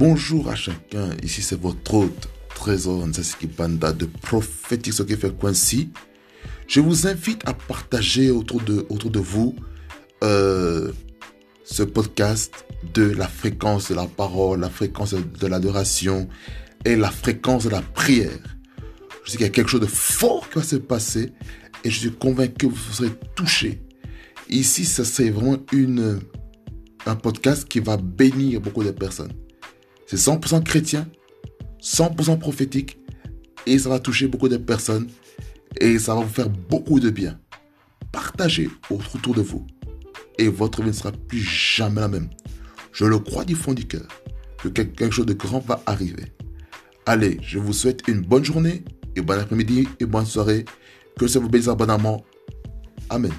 Bonjour à chacun, ici c'est votre hôte, Trésor Nzasiki Banda de Prophétique Ce. Je vous invite à partager autour de, autour de vous euh, ce podcast de la fréquence de la parole, la fréquence de l'adoration et la fréquence de la prière. Je sais qu'il y a quelque chose de fort qui va se passer et je suis convaincu que vous serez touchés. Ici, ça c'est vraiment une, un podcast qui va bénir beaucoup de personnes. C'est 100% chrétien, 100% prophétique et ça va toucher beaucoup de personnes et ça va vous faire beaucoup de bien. Partagez autour de vous et votre vie ne sera plus jamais la même. Je le crois du fond du cœur que quelque chose de grand va arriver. Allez, je vous souhaite une bonne journée et bon après-midi et bonne soirée. Que ça vous bénisse abondamment. Amen.